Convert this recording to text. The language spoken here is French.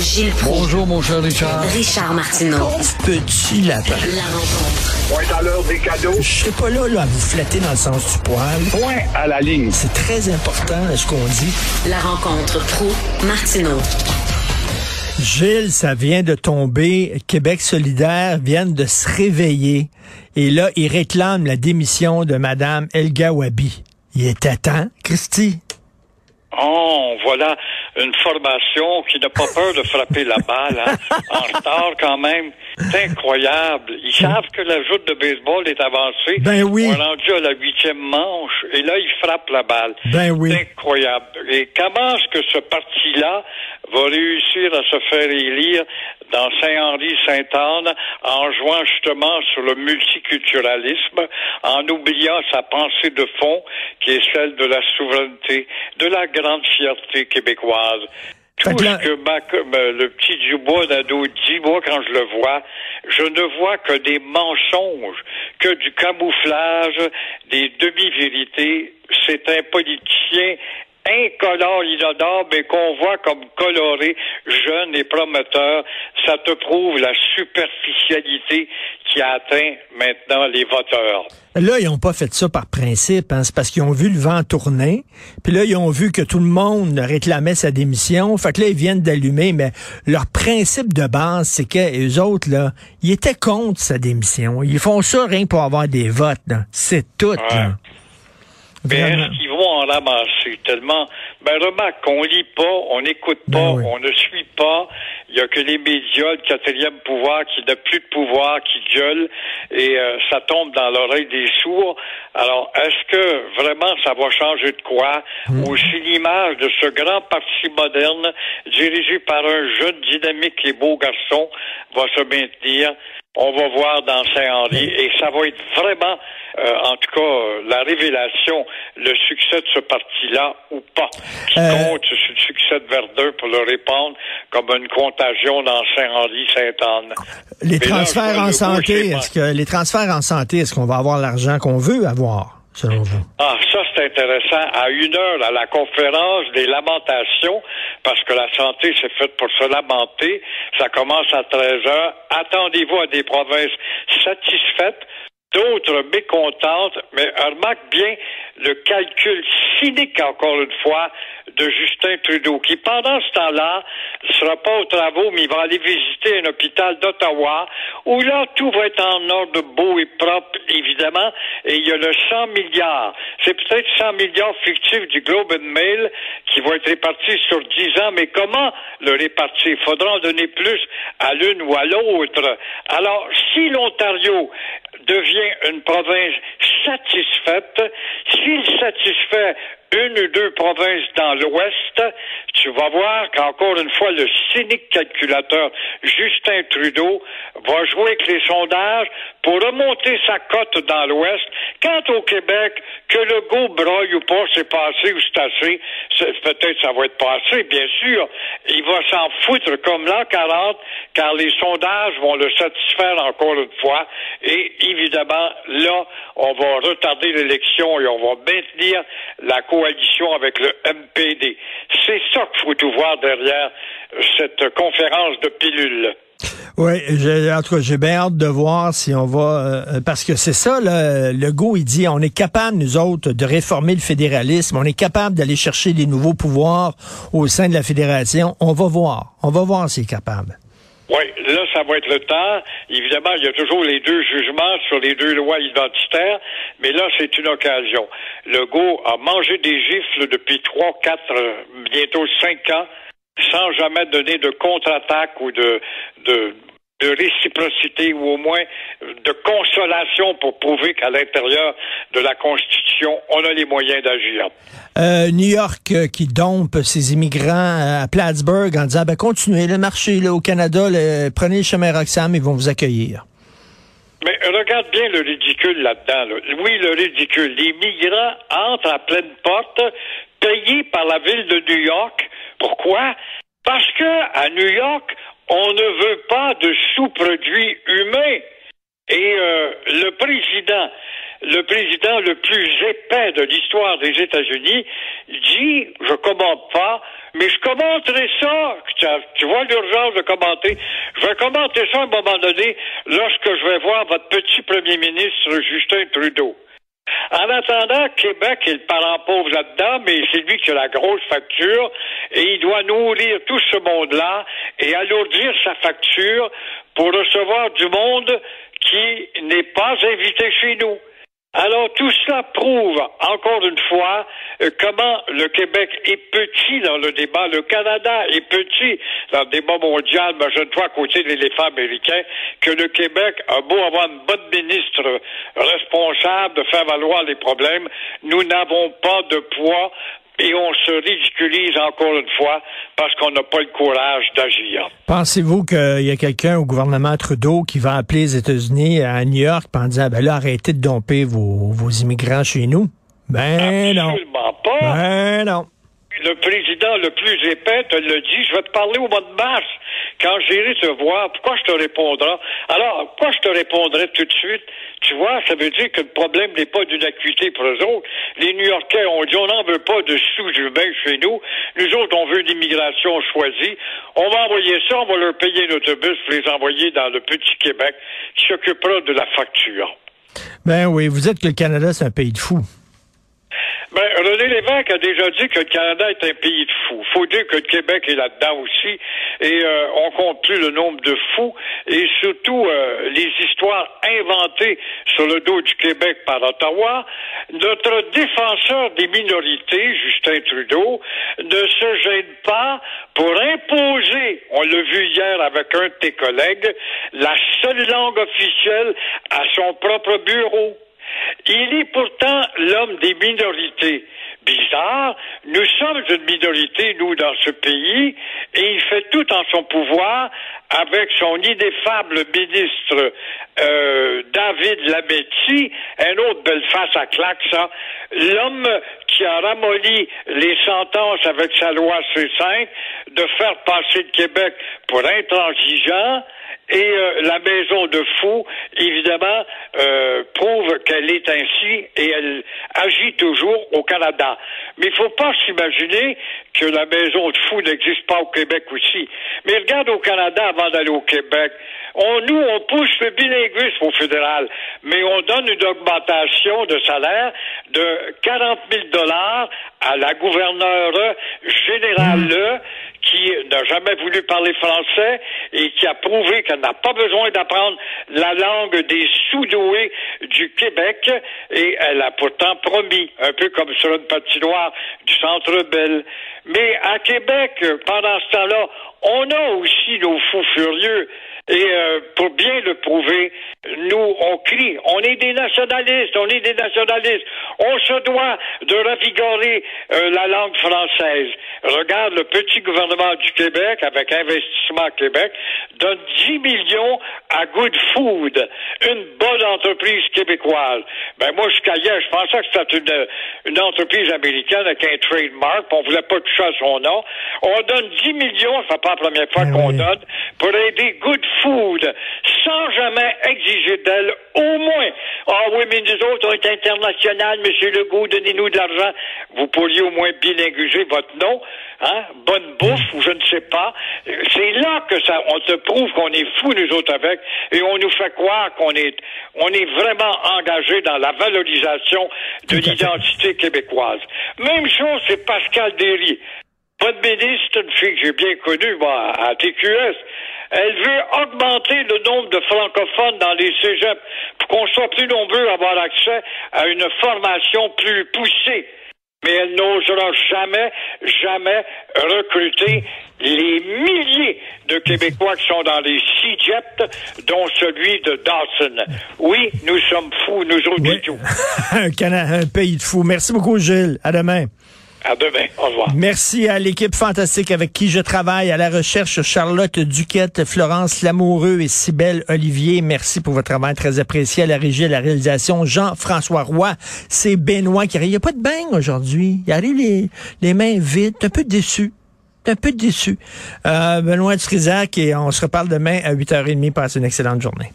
Gilles Proulx. Bonjour, mon cher Richard. Richard Martineau. Petit lapin. La rencontre. Point à l'heure des cadeaux. Je serai pas là, là à vous flatter dans le sens du poil. Point à la ligne. C'est très important ce qu'on dit. La rencontre pro martineau Gilles, ça vient de tomber. Québec solidaire viennent de se réveiller. Et là, ils réclament la démission de Madame El Gawabi. Il était temps, Christy? Oh, voilà une formation qui n'a pas peur de frapper la balle, hein? en retard quand même. C'est incroyable. Ils savent que la joute de baseball est avancée. Ben oui. On est rendu à la huitième manche et là, ils frappent la balle. Ben oui. C'est incroyable. Et comment est-ce que ce parti-là va réussir à se faire élire dans Saint-Henri-Sainte-Anne en jouant justement sur le multiculturalisme, en oubliant sa pensée de fond qui est celle de la souveraineté, de la grande fierté québécoise? Tout là- ce que ma- comme, euh, le petit Dubois d'ado dit, moi, quand je le vois, je ne vois que des mensonges, que du camouflage, des demi-vérités. C'est un politicien incolore, inodore, mais qu'on voit comme coloré, jeune et prometteur. Ça te prouve la superficialité qui atteint maintenant les voteurs. Là, ils n'ont pas fait ça par principe. Hein. C'est parce qu'ils ont vu le vent tourner. Puis là, ils ont vu que tout le monde réclamait sa démission. Fait que là, ils viennent d'allumer. Mais leur principe de base, c'est que les autres, là, ils étaient contre sa démission. Ils font ça rien pour avoir des votes. C'est tout. Là. Mais est-ce qu'ils vont en ramasser tellement? Ben, remarque qu'on lit pas, on n'écoute pas, Ben oui. on ne suit pas. Il y a que les médias, le quatrième pouvoir qui n'a plus de pouvoir, qui gueule, et euh, ça tombe dans l'oreille des sourds. Alors, est-ce que vraiment ça va changer de quoi? Hmm. Ou si l'image de ce grand parti moderne, dirigé par un jeune, dynamique et beau garçon, va se maintenir? On va voir dans Saint-Henri, et ça va être vraiment, euh, en tout cas, la révélation, le succès de ce parti-là ou pas. Qui Euh, compte sur le succès de Verdun pour le répandre comme une contagion dans Saint-Henri-Sainte-Anne. Les Mais transferts en santé, est-ce que les transferts en santé, est-ce qu'on va avoir l'argent qu'on veut avoir, selon vous? Ah, ça c'est intéressant. À une heure, à la conférence des lamentations, parce que la santé c'est faite pour se lamenter, ça commence à 13 heures. Attendez-vous à des provinces satisfaites, d'autres mécontentes, mais remarque bien le calcul cynique, encore une fois, de Justin Trudeau, qui pendant ce temps-là ne sera pas aux travaux, mais il va aller visiter un hôpital d'Ottawa, où là, tout va être en ordre beau et propre, évidemment, et il y a le 100 milliards. C'est peut-être 100 milliards fictifs du Globe and Mail qui vont être répartis sur 10 ans, mais comment le répartir? Il faudra en donner plus à l'une ou à l'autre. Alors, si l'Ontario devient une province satisfaite, s'il satisfait une ou deux provinces dans l'Ouest, tu vas voir qu'encore une fois, le cynique calculateur Justin Trudeau va jouer avec les sondages pour remonter sa cote dans l'Ouest. Quant au Québec, que le go broille ou pas, c'est passé ou c'est assez, peut-être ça va être passé, bien sûr. Il va s'en foutre comme l'an 40, car les sondages vont le satisfaire encore une fois. Et évidemment, là, on va retarder l'élection et on va maintenir la coalition avec le MPD. C'est ça qu'il faut tout voir derrière cette conférence de pilules. Oui, en tout cas, j'ai bien hâte de voir si on va... euh, parce que c'est ça, là, le go, il dit, on est capable, nous autres, de réformer le fédéralisme, on est capable d'aller chercher des nouveaux pouvoirs au sein de la fédération. On va voir. On va voir s'il est capable. Oui, là, ça va être le temps. Évidemment, il y a toujours les deux jugements sur les deux lois identitaires, mais là, c'est une occasion. Legault a mangé des gifles depuis trois, quatre, bientôt cinq ans, sans jamais donner de contre-attaque ou de, de, de réciprocité ou au moins de consolation pour prouver qu'à l'intérieur de la Constitution, on a les moyens d'agir. Euh, New York euh, qui dompe ses immigrants euh, à Plattsburgh en disant, ben, continuez le marché là, au Canada, le- prenez le chemin Roxham, ils vont vous accueillir. Mais regarde bien le ridicule là-dedans. là. Oui, le ridicule. Les migrants entrent à pleine porte, payés par la ville de New York. Pourquoi? Parce que à New York, on ne veut pas de sous-produits humains. Et euh, le président le président le plus épais de l'histoire des États-Unis dit je commente pas, mais je commenterai ça. Tu vois l'urgence de commenter. Je vais commenter ça à un moment donné lorsque je vais voir votre petit premier ministre Justin Trudeau. En attendant, Québec est le parent pauvre là-dedans, mais c'est lui qui a la grosse facture et il doit nourrir tout ce monde-là et alourdir sa facture pour recevoir du monde qui n'est pas invité chez nous. Alors tout cela prouve encore une fois euh, comment le Québec est petit dans le débat, le Canada est petit dans le débat mondial, mais je ne vois à côté de l'éléphant américain que le Québec a beau avoir une bonne ministre responsable de faire valoir les problèmes, nous n'avons pas de poids et on se ridiculise encore une fois parce qu'on n'a pas le courage d'agir. Pensez-vous qu'il y a quelqu'un au gouvernement Trudeau qui va appeler les États-Unis à New York en disant ben là arrêtez de domper vos, vos immigrants chez nous? Ben non. Absolument pas. Ben non le président le plus épais te le dit, je vais te parler au mois de mars, quand j'irai te voir, pourquoi je te répondrai? Alors, pourquoi je te répondrai tout de suite? Tu vois, ça veut dire que le problème n'est pas d'une acuité pour eux autres. Les New-Yorkais ont dit, on n'en veut pas de sous-humains chez nous. Nous autres, on veut une immigration choisie. On va envoyer ça, on va leur payer un autobus pour les envoyer dans le petit Québec qui s'occupera de la facture. Ben oui, vous êtes que le Canada, c'est un pays de fous. Ben, René Lévesque a déjà dit que le Canada est un pays de fous. faut dire que le Québec est là-dedans aussi. Et euh, on compte plus le nombre de fous et surtout euh, les histoires inventées sur le dos du Québec par Ottawa. Notre défenseur des minorités, Justin Trudeau, ne se gêne pas pour imposer, on l'a vu hier avec un de tes collègues, la seule langue officielle à son propre bureau. Il est pourtant l'homme des minorités. Bizarre, nous sommes une minorité, nous, dans ce pays, et il fait tout en son pouvoir avec son ineffable ministre euh, David Lametti, un autre belle face à claque, ça, l'homme qui a ramolli les sentences avec sa loi C5 de faire passer le Québec pour intransigeant, et euh, la maison de fou, évidemment, euh, prouve qu'elle est ainsi et elle agit toujours au Canada. Mais il faut pas s'imaginer que la maison de fou n'existe pas au Québec aussi. Mais regarde au Canada d'aller au Québec. On, nous, on pousse le bilinguisme au fédéral, mais on donne une augmentation de salaire de 40 000 dollars à la gouverneure générale qui n'a jamais voulu parler français et qui a prouvé qu'elle n'a pas besoin d'apprendre la langue des sous-doués du Québec et elle a pourtant promis, un peu comme sur une patinoire du Centre Bell. Mais à Québec, pendant ce temps-là, on a aussi nos fous furieux. Et euh, pour bien le prouver, nous, on crie, on est des nationalistes, on est des nationalistes. On se doit de ravigorer euh, la langue française. Regarde, le petit gouvernement du Québec, avec Investissement Québec, donne 10 millions à Good Food, une bonne entreprise québécoise. Ben moi, jusqu'à hier, je pensais que c'était une, une entreprise américaine avec un trademark, on voulait pas toucher à son nom. On donne 10 millions, ça pas la première fois ben qu'on donne, pour aider Good Food, sans jamais exiger d'elle au moins. Ah oui, mais nous autres, on est international, Monsieur Legault, donnez-nous de l'argent. Vous pourriez au moins bilinguiser votre nom, hein? Bonne bouffe, ou je ne sais pas. C'est là que ça, on te prouve qu'on est fous, nous autres, avec, et on nous fait croire qu'on est, on est vraiment engagé dans la valorisation de l'identité québécoise. Même chose, c'est Pascal Derry. Votre ministre, une fille que j'ai bien connue, moi, à TQS, elle veut augmenter le nombre de francophones dans les cégeps pour qu'on soit plus nombreux à avoir accès à une formation plus poussée. Mais elle n'osera jamais, jamais recruter les milliers de Québécois qui sont dans les cégeps, dont celui de Dawson. Oui, nous sommes fous, nous autres du tout. un, un pays de fous. Merci beaucoup, Gilles. À demain. À demain. Au revoir. Merci à l'équipe fantastique avec qui je travaille, à la recherche Charlotte Duquette, Florence Lamoureux et Cybelle Olivier. Merci pour votre travail très apprécié. À la régie, à la réalisation, Jean-François Roy. C'est Benoît qui arrive. Il n'y a pas de bain aujourd'hui. Il arrive les, les mains vides, un peu déçu un peu déçu. Euh, Benoît Trizac et on se reparle demain à 8h30. Passez une excellente journée.